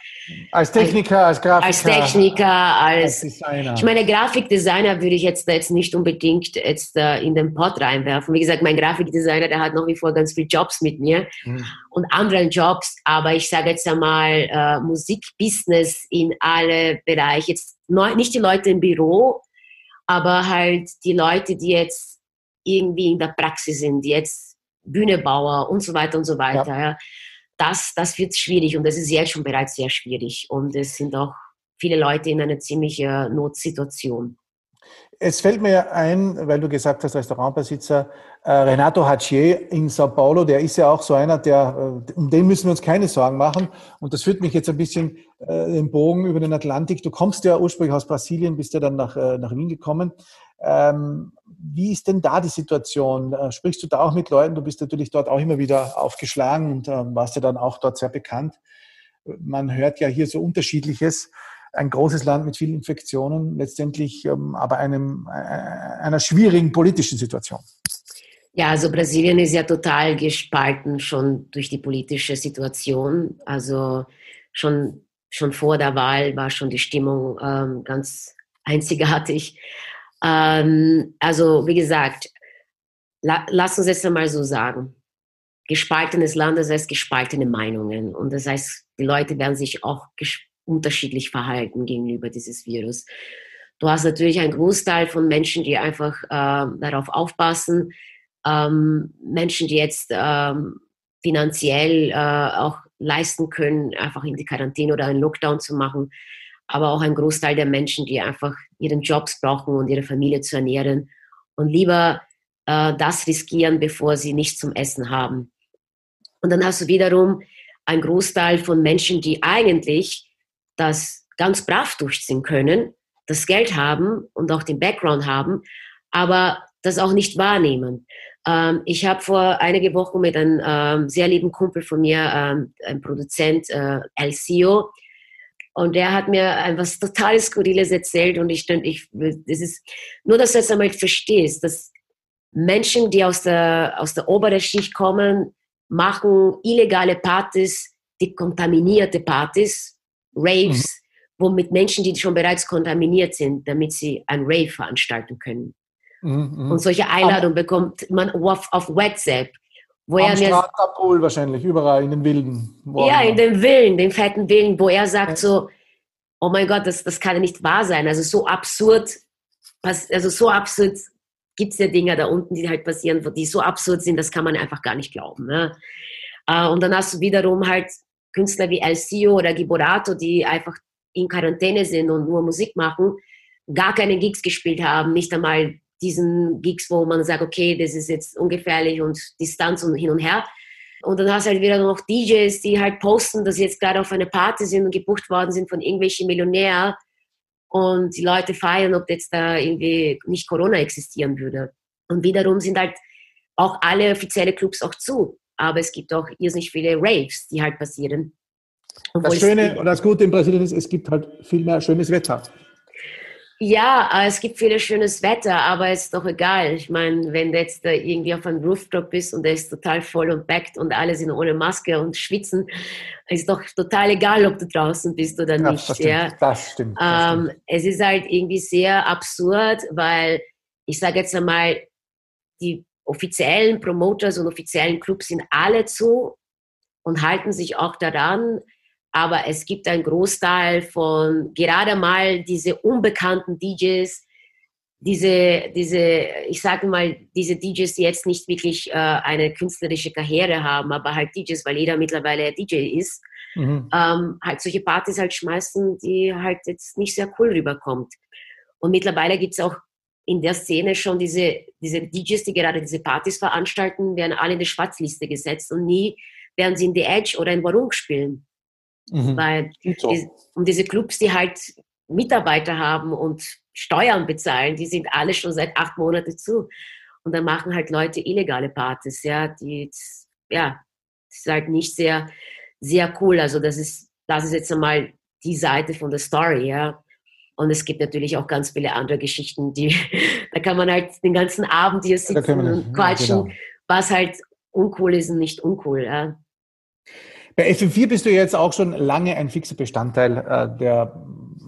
Als Techniker, als, Grafiker. Als Techniker, als, als, Designer. Ich meine, Grafikdesigner würde ich jetzt, jetzt nicht unbedingt jetzt uh, in den Pot reinwerfen. Wie gesagt, mein Grafikdesigner, der hat nach wie vor ganz viele Jobs mit mir mhm. und anderen Jobs. Aber ich sage jetzt einmal, uh, Musikbusiness in alle Bereiche. Jetzt nicht die Leute im Büro, aber halt die Leute, die jetzt irgendwie in der Praxis sind, die jetzt Bühnebauer und so weiter und so weiter, ja. ja das, das wird schwierig und das ist jetzt schon bereits sehr schwierig und es sind auch viele Leute in einer ziemlichen Notsituation. Es fällt mir ein, weil du gesagt hast, Restaurantbesitzer, äh, Renato Hachier in Sao Paulo, der ist ja auch so einer, der, äh, um den müssen wir uns keine Sorgen machen. Und das führt mich jetzt ein bisschen äh, den Bogen über den Atlantik. Du kommst ja ursprünglich aus Brasilien, bist ja dann nach, nach Wien gekommen. Ähm, wie ist denn da die Situation? Sprichst du da auch mit Leuten? Du bist natürlich dort auch immer wieder aufgeschlagen und äh, warst ja dann auch dort sehr bekannt. Man hört ja hier so unterschiedliches ein großes Land mit vielen Infektionen, letztendlich ähm, aber einem, äh, einer schwierigen politischen Situation. Ja, also Brasilien ist ja total gespalten schon durch die politische Situation. Also schon, schon vor der Wahl war schon die Stimmung ähm, ganz einzigartig. Ähm, also wie gesagt, la, lass uns jetzt einmal so sagen. Gespaltenes Land, das heißt gespaltene Meinungen. Und das heißt, die Leute werden sich auch unterschiedlich verhalten gegenüber dieses Virus. Du hast natürlich einen Großteil von Menschen, die einfach äh, darauf aufpassen, ähm, Menschen, die jetzt ähm, finanziell äh, auch leisten können, einfach in die Quarantäne oder einen Lockdown zu machen, aber auch ein Großteil der Menschen, die einfach ihren Jobs brauchen und ihre Familie zu ernähren und lieber äh, das riskieren, bevor sie nichts zum Essen haben. Und dann hast du wiederum einen Großteil von Menschen, die eigentlich das ganz brav durchziehen können, das Geld haben und auch den Background haben, aber das auch nicht wahrnehmen. Ähm, ich habe vor einige Wochen mit einem ähm, sehr lieben Kumpel von mir, ähm, einem Produzent, äh, LCO, und der hat mir etwas total Skurriles erzählt und ich, ich das ist, nur, dass du jetzt einmal verstehst, dass Menschen, die aus der, aus der oberen Schicht kommen, machen illegale Partys, die kontaminierte Partys, Raves, mhm. wo mit Menschen, die schon bereits kontaminiert sind, damit sie ein Rave veranstalten können. Mhm. mhm. Und solche Einladungen bekommt man auf, auf WhatsApp. Wo Am er mir, Abhol wahrscheinlich, überall in den Wilden. Ja, in den Willen, den fetten Willen, wo er sagt so, oh mein Gott, das, das kann ja nicht wahr sein. Also so absurd, also so absurd gibt es ja Dinge da unten, die halt passieren, die so absurd sind, das kann man einfach gar nicht glauben. Ne? Äh, und dann hast du wiederum halt Künstler wie Alcio oder Giborato, die einfach in Quarantäne sind und nur Musik machen, gar keine Gigs gespielt haben, nicht einmal diesen Gigs, wo man sagt, okay, das ist jetzt ungefährlich und Distanz und hin und her. Und dann hast du halt wieder noch DJs, die halt posten, dass sie jetzt gerade auf eine Party sind und gebucht worden sind von irgendwelchen Millionären und die Leute feiern, ob jetzt da irgendwie nicht Corona existieren würde. Und wiederum sind halt auch alle offizielle Clubs auch zu aber es gibt auch irrsinnig viele Raves, die halt passieren. Das Schöne oder das Gute in Brasilien ist, es gibt halt viel mehr schönes Wetter. Ja, äh, es gibt viel schönes Wetter, aber es ist doch egal. Ich meine, wenn du jetzt irgendwie auf einem Rooftop bist und der ist total voll und backt und alle sind ohne Maske und schwitzen, ist doch total egal, ob du draußen bist oder ja, nicht. Das stimmt. Ja. Das stimmt, das stimmt. Ähm, es ist halt irgendwie sehr absurd, weil ich sage jetzt einmal, die offiziellen Promoters und offiziellen Clubs sind alle zu und halten sich auch daran. Aber es gibt einen Großteil von gerade mal diese unbekannten DJs, diese, diese, ich sage mal, diese DJs, die jetzt nicht wirklich äh, eine künstlerische Karriere haben, aber halt DJs, weil jeder mittlerweile DJ ist, mhm. ähm, halt solche Partys halt schmeißen, die halt jetzt nicht sehr cool rüberkommt. Und mittlerweile gibt es auch in der Szene schon diese, diese DJs, die gerade diese Partys veranstalten, werden alle in die Schwarzliste gesetzt und nie werden sie in The Edge oder in Warung spielen. Mhm. Weil so. die, und diese Clubs, die halt Mitarbeiter haben und Steuern bezahlen, die sind alle schon seit acht Monaten zu. Und dann machen halt Leute illegale Partys, ja, die, ja, das ist halt nicht sehr, sehr cool. Also das ist, das ist jetzt einmal die Seite von der Story, ja. Und es gibt natürlich auch ganz viele andere Geschichten, die, da kann man halt den ganzen Abend hier sitzen und quatschen, ja, genau. was halt uncool ist und nicht uncool, ja. Bei FM4 bist du jetzt auch schon lange ein fixer Bestandteil äh, der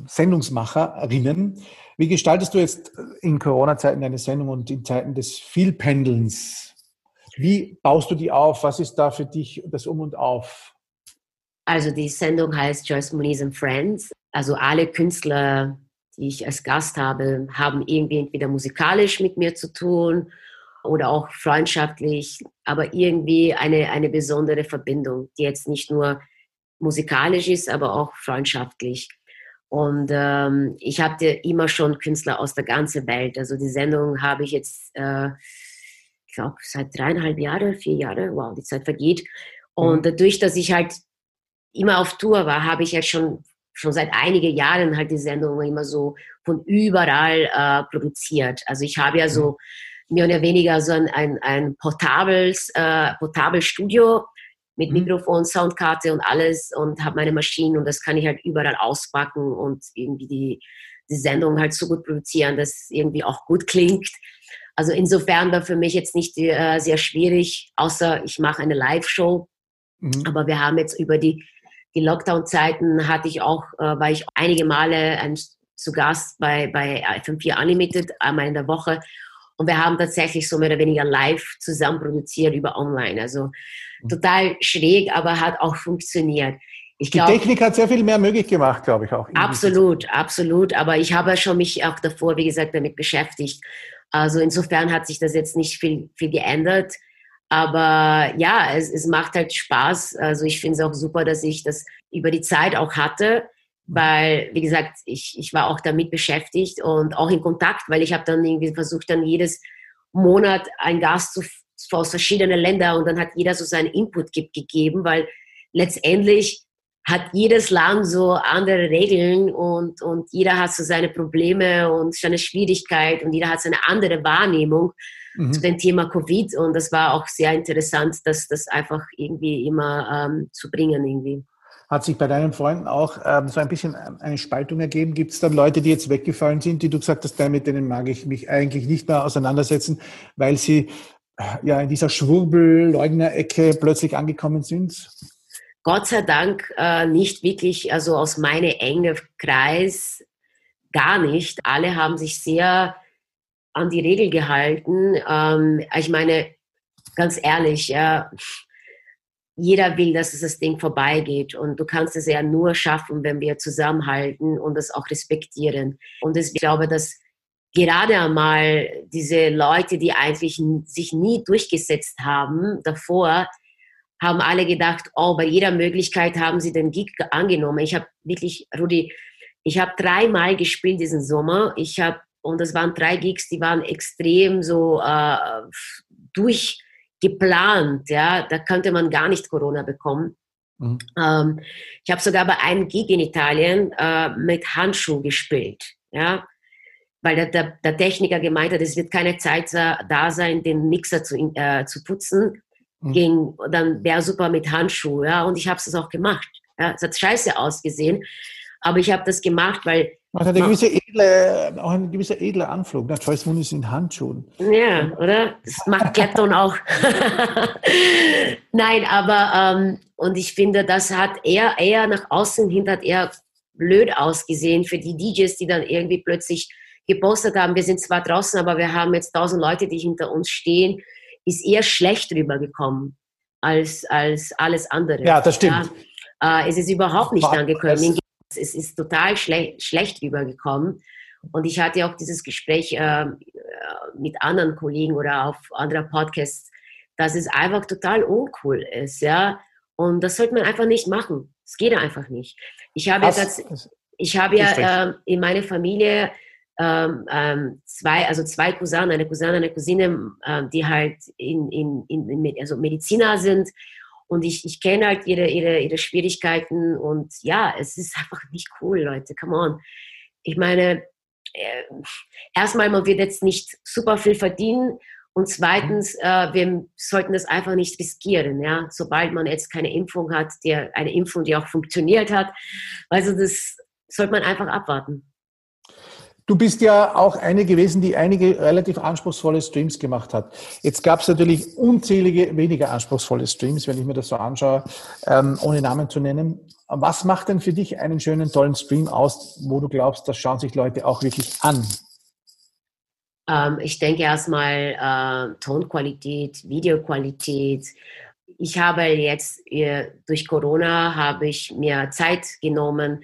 Sendungsmacherinnen. Wie gestaltest du jetzt in Corona-Zeiten deine Sendung und in Zeiten des Vielpendelns? Wie baust du die auf? Was ist da für dich das Um und Auf? Also die Sendung heißt Joyce Moniz and Friends. Also alle Künstler, die ich als Gast habe, haben irgendwie entweder musikalisch mit mir zu tun oder auch freundschaftlich, aber irgendwie eine, eine besondere Verbindung, die jetzt nicht nur musikalisch ist, aber auch freundschaftlich. Und ähm, ich hatte immer schon Künstler aus der ganzen Welt. Also die Sendung habe ich jetzt, äh, ich glaube, seit dreieinhalb Jahren, vier Jahren, wow, die Zeit vergeht. Und mhm. dadurch, dass ich halt immer auf Tour war, habe ich ja schon, schon seit einigen Jahren halt die Sendung immer so von überall äh, produziert. Also ich habe ja mhm. so mehr oder weniger so ein, ein, ein portables, äh, portables Studio mit mhm. Mikrofon, Soundkarte und alles und habe meine Maschinen und das kann ich halt überall auspacken und irgendwie die, die Sendung halt so gut produzieren, dass es irgendwie auch gut klingt. Also insofern war für mich jetzt nicht äh, sehr schwierig, außer ich mache eine Live-Show. Mhm. Aber wir haben jetzt über die, die Lockdown-Zeiten hatte ich auch, äh, war ich einige Male ein, zu Gast bei, bei FM4 Unlimited, einmal in der Woche. Und wir haben tatsächlich so mehr oder weniger live zusammen produziert über online. Also Mhm. total schräg, aber hat auch funktioniert. Ich glaub, die Technik hat sehr viel mehr möglich gemacht, glaube ich auch. Absolut, absolut. Aber ich habe schon mich auch davor, wie gesagt, damit beschäftigt. Also insofern hat sich das jetzt nicht viel, viel geändert. Aber ja, es, es macht halt Spaß. Also ich finde es auch super, dass ich das über die Zeit auch hatte, weil, wie gesagt, ich, ich war auch damit beschäftigt und auch in Kontakt, weil ich habe dann irgendwie versucht, dann jedes Monat einen Gast zu aus verschiedenen Ländern und dann hat jeder so seinen Input gegeben, weil letztendlich hat jedes Land so andere Regeln und, und jeder hat so seine Probleme und seine Schwierigkeit und jeder hat seine andere Wahrnehmung mhm. zu dem Thema Covid und das war auch sehr interessant, das, das einfach irgendwie immer ähm, zu bringen irgendwie. Hat sich bei deinen Freunden auch ähm, so ein bisschen eine Spaltung ergeben? Gibt es dann Leute, die jetzt weggefallen sind, die du gesagt hast, mit denen mag ich mich eigentlich nicht mehr auseinandersetzen, weil sie ja, in dieser Schwurbel-Leugner-Ecke plötzlich angekommen sind? Gott sei Dank äh, nicht wirklich, also aus meinem engen Kreis gar nicht. Alle haben sich sehr an die Regel gehalten. Ähm, ich meine, ganz ehrlich, ja, jeder will, dass es das Ding vorbeigeht. Und du kannst es ja nur schaffen, wenn wir zusammenhalten und das auch respektieren. Und ich glaube, dass gerade einmal diese Leute, die eigentlich sich nie durchgesetzt haben davor, haben alle gedacht, oh, bei jeder Möglichkeit haben sie den Gig angenommen. Ich habe wirklich, Rudi, ich habe dreimal gespielt diesen Sommer. Ich habe, und das waren drei Gigs, die waren extrem so äh, durchgeplant. Ja, da könnte man gar nicht Corona bekommen. Mhm. Ähm, ich habe sogar bei einem Gig in Italien äh, mit Handschuh gespielt. Ja, weil der, der, der, Techniker gemeint hat, es wird keine Zeit da sein, den Mixer zu, äh, zu putzen. Mhm. Ging, dann wäre super mit Handschuh. Ja, und ich habe es auch gemacht. Ja, es hat scheiße ausgesehen, aber ich habe das gemacht, weil man hat eine gewisse edle, auch ein gewisser edler Anflug. Ne? Joyce Moon ist in Handschuhen. Ja, oder? Das macht Clapton auch. Nein, aber ähm, und ich finde, das hat eher, eher nach außen hin hat eher blöd ausgesehen für die DJs, die dann irgendwie plötzlich gepostet haben, wir sind zwar draußen, aber wir haben jetzt tausend Leute, die hinter uns stehen, ist eher schlecht rübergekommen als, als alles andere. Ja, das stimmt. Ja, äh, es ist überhaupt nicht angekommen. Es ist total schle schlecht rübergekommen. Und ich hatte auch dieses Gespräch äh, mit anderen Kollegen oder auf anderen Podcasts, dass es einfach total uncool ist, ja. Und das sollte man einfach nicht machen. Es geht einfach nicht. Ich habe jetzt, ich habe ja äh, in meiner Familie ähm, ähm, zwei, also zwei Cousinen, eine Cousine, eine Cousine, ähm, die halt in, in, in, also Mediziner sind. Und ich, ich kenne halt ihre, ihre, ihre Schwierigkeiten und ja, es ist einfach nicht cool, Leute, come on. Ich meine, äh, erstmal, man wird jetzt nicht super viel verdienen Und zweitens, äh, wir sollten das einfach nicht riskieren. Ja? Sobald man jetzt keine Impfung hat, die, eine Impfung, die auch funktioniert hat, also das sollte man einfach abwarten. Du bist ja auch eine gewesen, die einige relativ anspruchsvolle Streams gemacht hat. Jetzt gab es natürlich unzählige weniger anspruchsvolle Streams, wenn ich mir das so anschaue, ähm, ohne Namen zu nennen. Was macht denn für dich einen schönen, tollen Stream aus, wo du glaubst, das schauen sich Leute auch wirklich an? Ähm, ich denke erstmal äh, Tonqualität, Videoqualität. Ich habe jetzt äh, durch Corona habe ich mir Zeit genommen,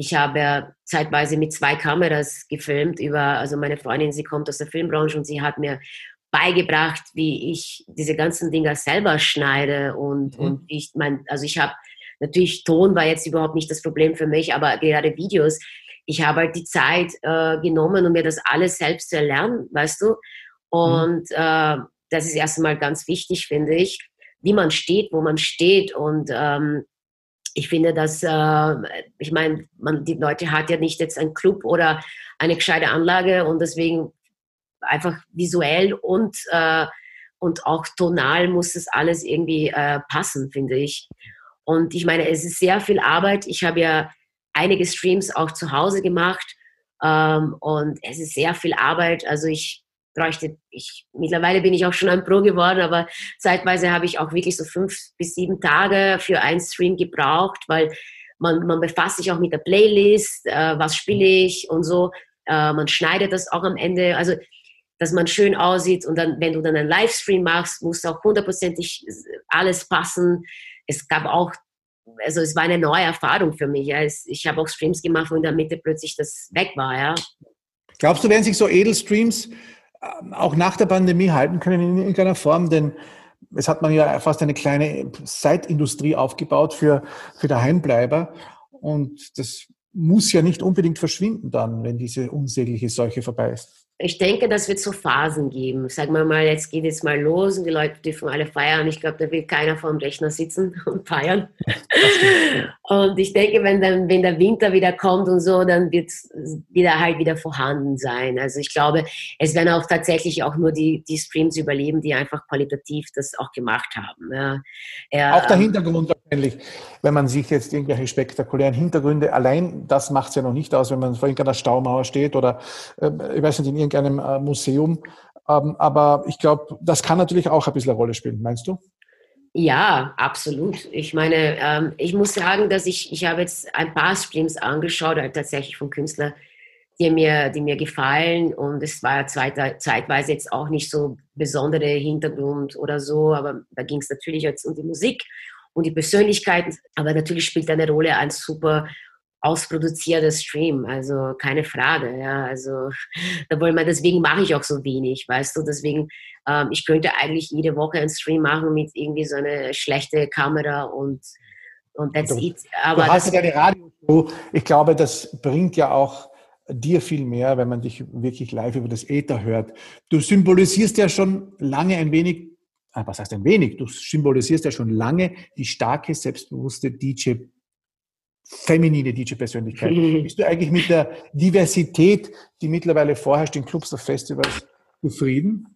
ich habe zeitweise mit zwei Kameras gefilmt über, also meine Freundin, sie kommt aus der Filmbranche und sie hat mir beigebracht, wie ich diese ganzen Dinger selber schneide und, mhm. und ich mein, also ich habe natürlich Ton war jetzt überhaupt nicht das Problem für mich, aber gerade Videos, ich habe halt die Zeit äh, genommen, um mir das alles selbst zu erlernen, weißt du? Und mhm. äh, das ist erstmal ganz wichtig, finde ich, wie man steht, wo man steht und ähm, ich finde, dass, äh, ich meine, man, die Leute hat ja nicht jetzt einen Club oder eine gescheite Anlage und deswegen einfach visuell und, äh, und auch tonal muss das alles irgendwie äh, passen, finde ich. Und ich meine, es ist sehr viel Arbeit. Ich habe ja einige Streams auch zu Hause gemacht ähm, und es ist sehr viel Arbeit. Also ich bräuchte ich, mittlerweile bin ich auch schon ein Pro geworden, aber zeitweise habe ich auch wirklich so fünf bis sieben Tage für einen Stream gebraucht, weil man, man befasst sich auch mit der Playlist, äh, was spiele ich und so. Äh, man schneidet das auch am Ende, also dass man schön aussieht und dann, wenn du dann einen Livestream machst, muss auch hundertprozentig alles passen. Es gab auch, also es war eine neue Erfahrung für mich. Ja. ich habe auch Streams gemacht, wo in der Mitte plötzlich das weg war. Ja. Glaubst du, werden sich so Edelstreams auch nach der Pandemie halten können in irgendeiner Form, denn es hat man ja fast eine kleine Zeitindustrie aufgebaut für, für Daheimbleiber. Und das muss ja nicht unbedingt verschwinden dann, wenn diese unsägliche Seuche vorbei ist ich denke, das wird so Phasen geben. Sagen wir mal, jetzt geht es mal los und die Leute dürfen alle feiern. Ich glaube, da will keiner vor dem Rechner sitzen und feiern. und ich denke, wenn dann, wenn der Winter wieder kommt und so, dann wird es wieder halt wieder vorhanden sein. Also ich glaube, es werden auch tatsächlich auch nur die, die Streams überleben, die einfach qualitativ das auch gemacht haben. Ja. Ja, auch der ähm, Hintergrund wahrscheinlich, wenn man sich jetzt irgendwelche spektakulären Hintergründe, allein das macht es ja noch nicht aus, wenn man vor irgendeiner Staumauer steht oder, äh, ich weiß nicht, in irgendeinem äh, Museum. Ähm, aber ich glaube, das kann natürlich auch ein bisschen eine Rolle spielen, meinst du? Ja, absolut. Ich meine, ähm, ich muss sagen, dass ich, ich habe jetzt ein paar Streams angeschaut, halt tatsächlich von Künstlern, die mir, die mir gefallen. Und es war zeitweise jetzt auch nicht so besondere Hintergrund oder so, aber da ging es natürlich jetzt um die Musik und die Persönlichkeit. Aber natürlich spielt eine Rolle ein super ausproduzierter Stream, also keine Frage. Ja, also da wollen wir, deswegen mache ich auch so wenig, weißt du. Deswegen, ähm, ich könnte eigentlich jede Woche einen Stream machen mit irgendwie so einer schlechte Kamera und und that's it. Aber du hast ja deine Radioshow. Ich glaube, das bringt ja auch dir viel mehr, wenn man dich wirklich live über das Äther hört. Du symbolisierst ja schon lange ein wenig, ah, was heißt ein wenig? Du symbolisierst ja schon lange die starke, selbstbewusste DJ feminine DJ-Persönlichkeit. Mhm. Bist du eigentlich mit der Diversität, die mittlerweile vorherrscht in Clubs und Festivals, zufrieden?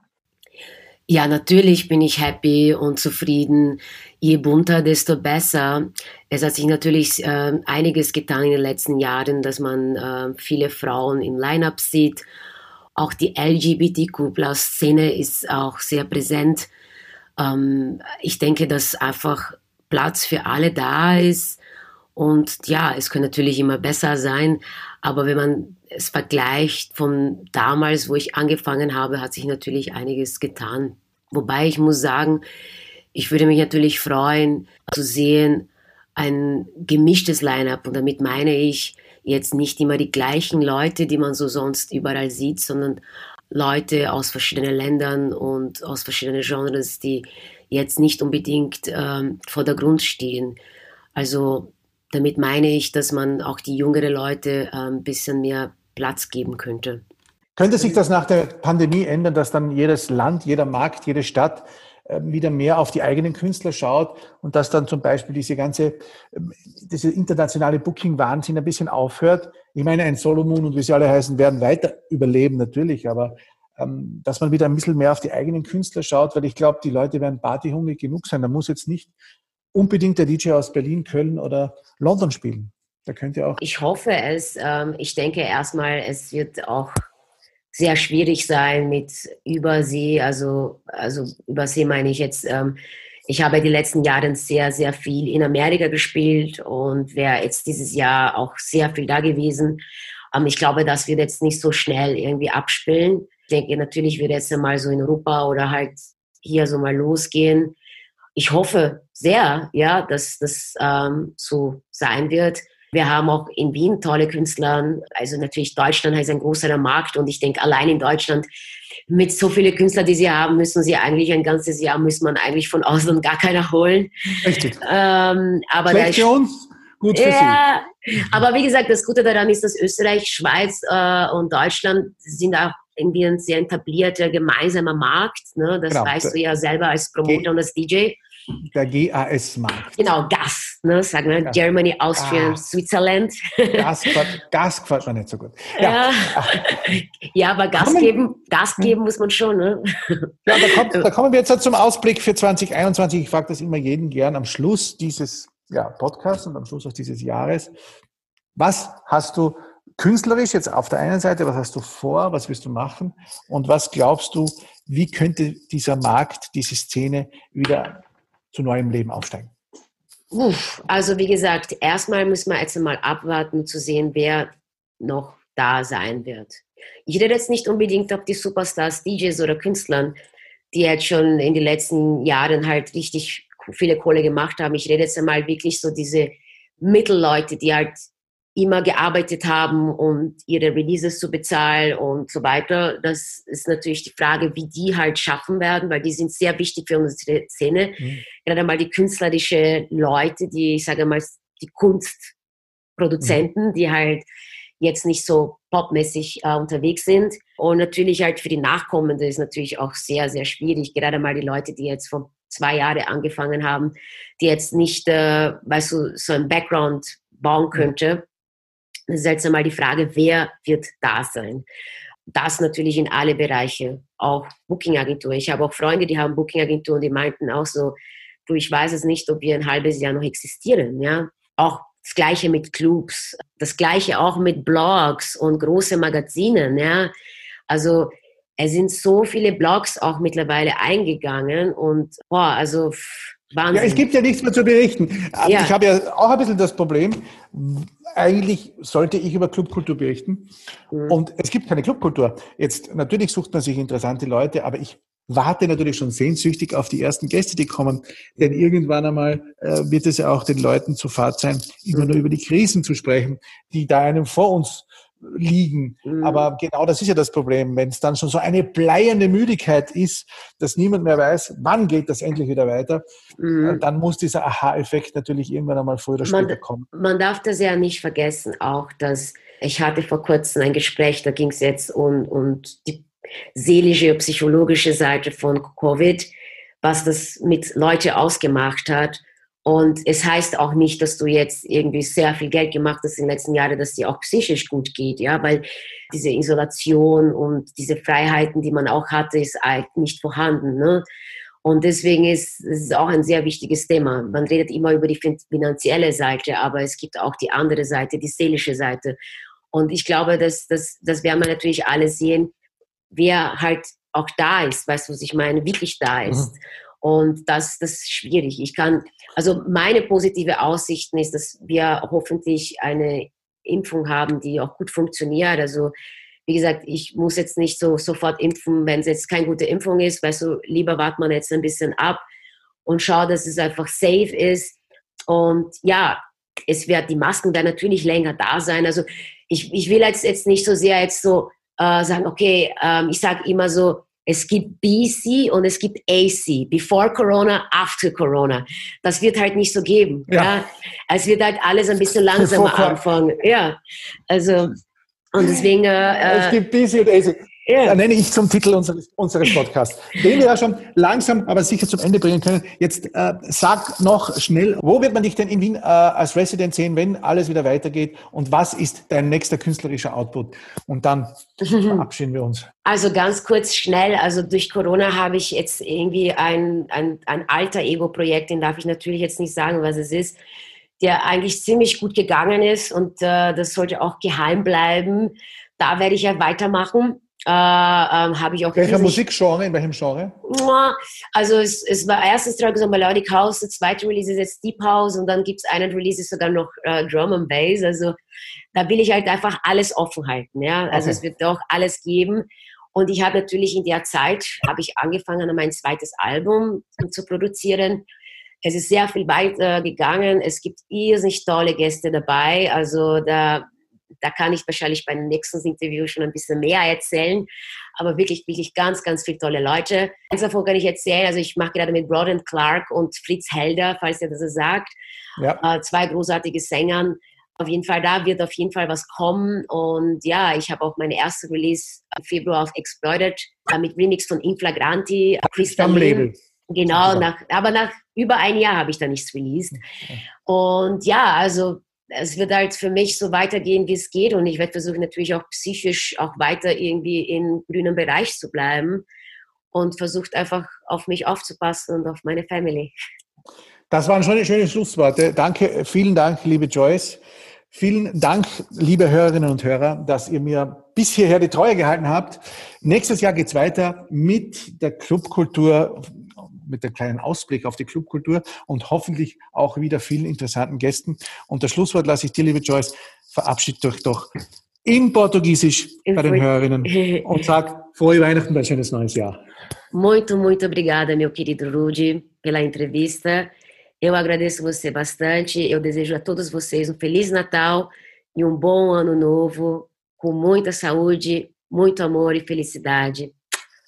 Ja, natürlich bin ich happy und zufrieden. Je bunter, desto besser. Es hat sich natürlich äh, einiges getan in den letzten Jahren, dass man äh, viele Frauen im Line-up sieht. Auch die LGBTQ-Szene ist auch sehr präsent. Ähm, ich denke, dass einfach Platz für alle da ist und ja, es könnte natürlich immer besser sein, aber wenn man es vergleicht von damals, wo ich angefangen habe, hat sich natürlich einiges getan. Wobei ich muss sagen, ich würde mich natürlich freuen zu sehen, ein gemischtes Line-up. Und damit meine ich jetzt nicht immer die gleichen Leute, die man so sonst überall sieht, sondern Leute aus verschiedenen Ländern und aus verschiedenen Genres, die jetzt nicht unbedingt ähm, vor der Grund stehen. Also damit meine ich, dass man auch die jüngeren Leute ein bisschen mehr Platz geben könnte. Könnte sich das nach der Pandemie ändern, dass dann jedes Land, jeder Markt, jede Stadt ähm, wieder mehr auf die eigenen Künstler schaut und dass dann zum Beispiel diese ganze, ähm, diese internationale Booking-Wahnsinn ein bisschen aufhört? Ich meine, ein Solomon und wie sie alle heißen, werden weiter überleben natürlich, aber ähm, dass man wieder ein bisschen mehr auf die eigenen Künstler schaut, weil ich glaube, die Leute werden partyhungrig genug sein. Da muss jetzt nicht unbedingt der DJ aus Berlin, Köln oder London spielen. Da könnt ihr auch. Ich hoffe es. Ähm, ich denke erstmal, es wird auch sehr schwierig sein mit Übersee. Also, also Übersee meine ich jetzt. Ähm, ich habe die letzten Jahre sehr, sehr viel in Amerika gespielt und wäre jetzt dieses Jahr auch sehr viel da gewesen. Ähm, ich glaube, das wird jetzt nicht so schnell irgendwie abspielen. Ich denke, natürlich wird jetzt mal so in Europa oder halt hier so mal losgehen. Ich hoffe sehr, ja, dass das ähm, so sein wird. Wir haben auch in Wien tolle Künstler. Also natürlich Deutschland ist ein großer Markt und ich denke, allein in Deutschland mit so vielen Künstlern, die sie haben, müssen sie eigentlich ein ganzes Jahr, muss man eigentlich von Ausland gar keiner holen. Richtig. Ähm, aber Schlecht für uns, gut für ja, Sie. Aber wie gesagt, das Gute daran ist, dass Österreich, Schweiz äh, und Deutschland sind auch irgendwie ein sehr etablierter gemeinsamer Markt. Ne? Das genau. weißt du ja selber als Promoter und als DJ. Der GAS-Markt. Genau, Gas, ne, sagen wir, ja. Germany, Austria, ah. Switzerland. Gas, Gas gefällt mir nicht so gut. Ja, ja. ja aber Gas kommen, geben, Gas geben muss man schon. Ne? Ja, da, kommt, da kommen wir jetzt zum Ausblick für 2021. Ich frage das immer jeden gern am Schluss dieses ja, Podcasts und am Schluss auch dieses Jahres. Was hast du künstlerisch jetzt auf der einen Seite, was hast du vor, was willst du machen und was glaubst du, wie könnte dieser Markt, diese Szene wieder zu neuem Leben aufsteigen? Uff, also wie gesagt, erstmal müssen wir jetzt mal abwarten zu sehen, wer noch da sein wird. Ich rede jetzt nicht unbedingt auf die Superstars, DJs oder Künstlern, die jetzt schon in den letzten Jahren halt richtig viele Kohle gemacht haben. Ich rede jetzt einmal wirklich so diese Mittelleute, die halt immer gearbeitet haben und ihre Releases zu bezahlen und so weiter. Das ist natürlich die Frage, wie die halt schaffen werden, weil die sind sehr wichtig für unsere Szene. Mhm. Gerade mal die künstlerische Leute, die, ich sage mal, die Kunstproduzenten, mhm. die halt jetzt nicht so popmäßig äh, unterwegs sind. Und natürlich halt für die Nachkommende ist natürlich auch sehr, sehr schwierig. Gerade mal die Leute, die jetzt vor zwei Jahren angefangen haben, die jetzt nicht, äh, weißt du, so ein Background bauen mhm. Das ist jetzt einmal die Frage, wer wird da sein? Das natürlich in alle Bereiche, auch Booking-Agentur. Ich habe auch Freunde, die haben Booking-Agentur und die meinten auch so, du, ich weiß es nicht, ob wir ein halbes Jahr noch existieren, ja. Auch das Gleiche mit Clubs, das Gleiche auch mit Blogs und große Magazinen, ja. Also, es sind so viele Blogs auch mittlerweile eingegangen und, boah, also, Wahnsinn. Ja, es gibt ja nichts mehr zu berichten. Ja. Ich habe ja auch ein bisschen das Problem, eigentlich sollte ich über Clubkultur berichten. Mhm. Und es gibt keine Clubkultur. Jetzt, natürlich sucht man sich interessante Leute, aber ich warte natürlich schon sehnsüchtig auf die ersten Gäste, die kommen. Denn irgendwann einmal äh, wird es ja auch den Leuten zu Fahrt sein, immer nur über die Krisen zu sprechen, die da einem vor uns liegen. Mhm. Aber genau das ist ja das Problem, wenn es dann schon so eine bleierne Müdigkeit ist, dass niemand mehr weiß, wann geht das endlich wieder weiter, mhm. Äh, dann muss dieser Aha-Effekt natürlich irgendwann einmal früher oder später man, kommen. Man darf das ja nicht vergessen, auch dass ich hatte vor kurzem ein Gespräch, da ging es jetzt um, um die seelische, psychologische Seite von Covid, was das mit Leute ausgemacht hat und es heißt auch nicht, dass du jetzt irgendwie sehr viel Geld gemacht hast in den letzten Jahren, dass dir auch psychisch gut geht, ja, weil diese Isolation und diese Freiheiten, die man auch hatte, ist halt nicht vorhanden. Ne? Und deswegen ist es auch ein sehr wichtiges Thema. Man redet immer über die finanzielle Seite, aber es gibt auch die andere Seite, die seelische Seite. Und ich glaube, dass das, das werden wir natürlich alle sehen, wer halt auch da ist, weißt du, was ich meine, wirklich da ist. Mhm. Und das, das ist schwierig. Ich kann, also meine positive Aussichten ist, dass wir hoffentlich eine Impfung haben, die auch gut funktioniert. Also wie gesagt, ich muss jetzt nicht so sofort impfen, wenn es jetzt keine gute Impfung ist. Weißt du, lieber wartet man jetzt ein bisschen ab und schaut, dass es einfach safe ist. Und ja, es wird, die Masken werden natürlich länger da sein. Also ich, ich will jetzt, jetzt nicht so sehr jetzt so äh, sagen, okay, ähm, ich sage immer so, es gibt BC und es gibt AC, before Corona, after Corona. Das wird halt nicht so geben. Ja. ja. Es wird halt alles ein bisschen langsamer anfangen. Ja, also und deswegen. Äh, es gibt BC und AC. Ja. nenne ich zum Titel unseres, unseres Podcasts, den wir ja schon langsam, aber sicher zum Ende bringen können. Jetzt äh, sag noch schnell, wo wird man dich denn in Wien äh, als Resident sehen, wenn alles wieder weitergeht? Und was ist dein nächster künstlerischer Output? Und dann verabschieden wir uns. Also ganz kurz, schnell. Also durch Corona habe ich jetzt irgendwie ein, ein, ein alter Ego-Projekt, den darf ich natürlich jetzt nicht sagen, was es ist der eigentlich ziemlich gut gegangen ist und äh, das sollte auch geheim bleiben. Da werde ich ja weitermachen. Äh, ähm, habe ich auch Welcher Musikgenre? In welchem Genre? Also es, es war erstes Track so Melodic House, der zweite Release ist jetzt Deep House und dann gibt es einen Release ist sogar noch äh, Drum and Bass. Also da will ich halt einfach alles offen halten. Ja? Also okay. es wird doch alles geben. Und ich habe natürlich in der Zeit, habe ich angefangen, mein zweites Album zu produzieren. Es ist sehr viel weiter gegangen. Es gibt irrsinnig tolle Gäste dabei. Also da da kann ich wahrscheinlich beim nächsten Interview schon ein bisschen mehr erzählen. Aber wirklich, wirklich ganz, ganz viele tolle Leute. Eins davon kann ich erzählen. Also ich mache gerade mit Broden Clark und Fritz Helder, falls ihr das so sagt. Ja. Äh, zwei großartige Sängern. Auf jeden Fall, da wird auf jeden Fall was kommen. Und ja, ich habe auch meine erste Release im Februar auf Exploited äh, mit Remix von Inflagranti. Stammlabel. Genau, nach, aber nach über ein Jahr habe ich da nichts released. Und ja, also es wird halt für mich so weitergehen, wie es geht. Und ich werde versuchen, natürlich auch psychisch auch weiter irgendwie im grünen Bereich zu bleiben und versucht einfach auf mich aufzupassen und auf meine Family. Das waren schon schöne Schlussworte. Danke, vielen Dank, liebe Joyce. Vielen Dank, liebe Hörerinnen und Hörer, dass ihr mir bis hierher die Treue gehalten habt. Nächstes Jahr geht's weiter mit der Clubkultur mit dem kleinen Ausblick auf die Clubkultur und hoffentlich auch wieder vielen interessanten Gästen. Und das Schlusswort lasse ich dir, liebe Joyce. Verabschiedet euch doch in Portugiesisch bei den Hörerinnen und sag frohe Weihnachten, ein schönes neues Jahr. Muito, muito obrigada, meu querido Rudy, pela entrevista. Eu agradeço você bastante. Eu desejo a todos vocês um Feliz Natal e um bom Ano Novo, com muita saúde, muito amor e felicidade.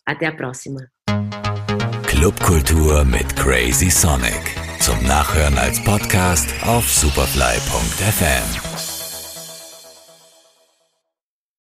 Até a próxima. Clubkultur mit Crazy Sonic. Zum Nachhören als Podcast auf superfly.fm.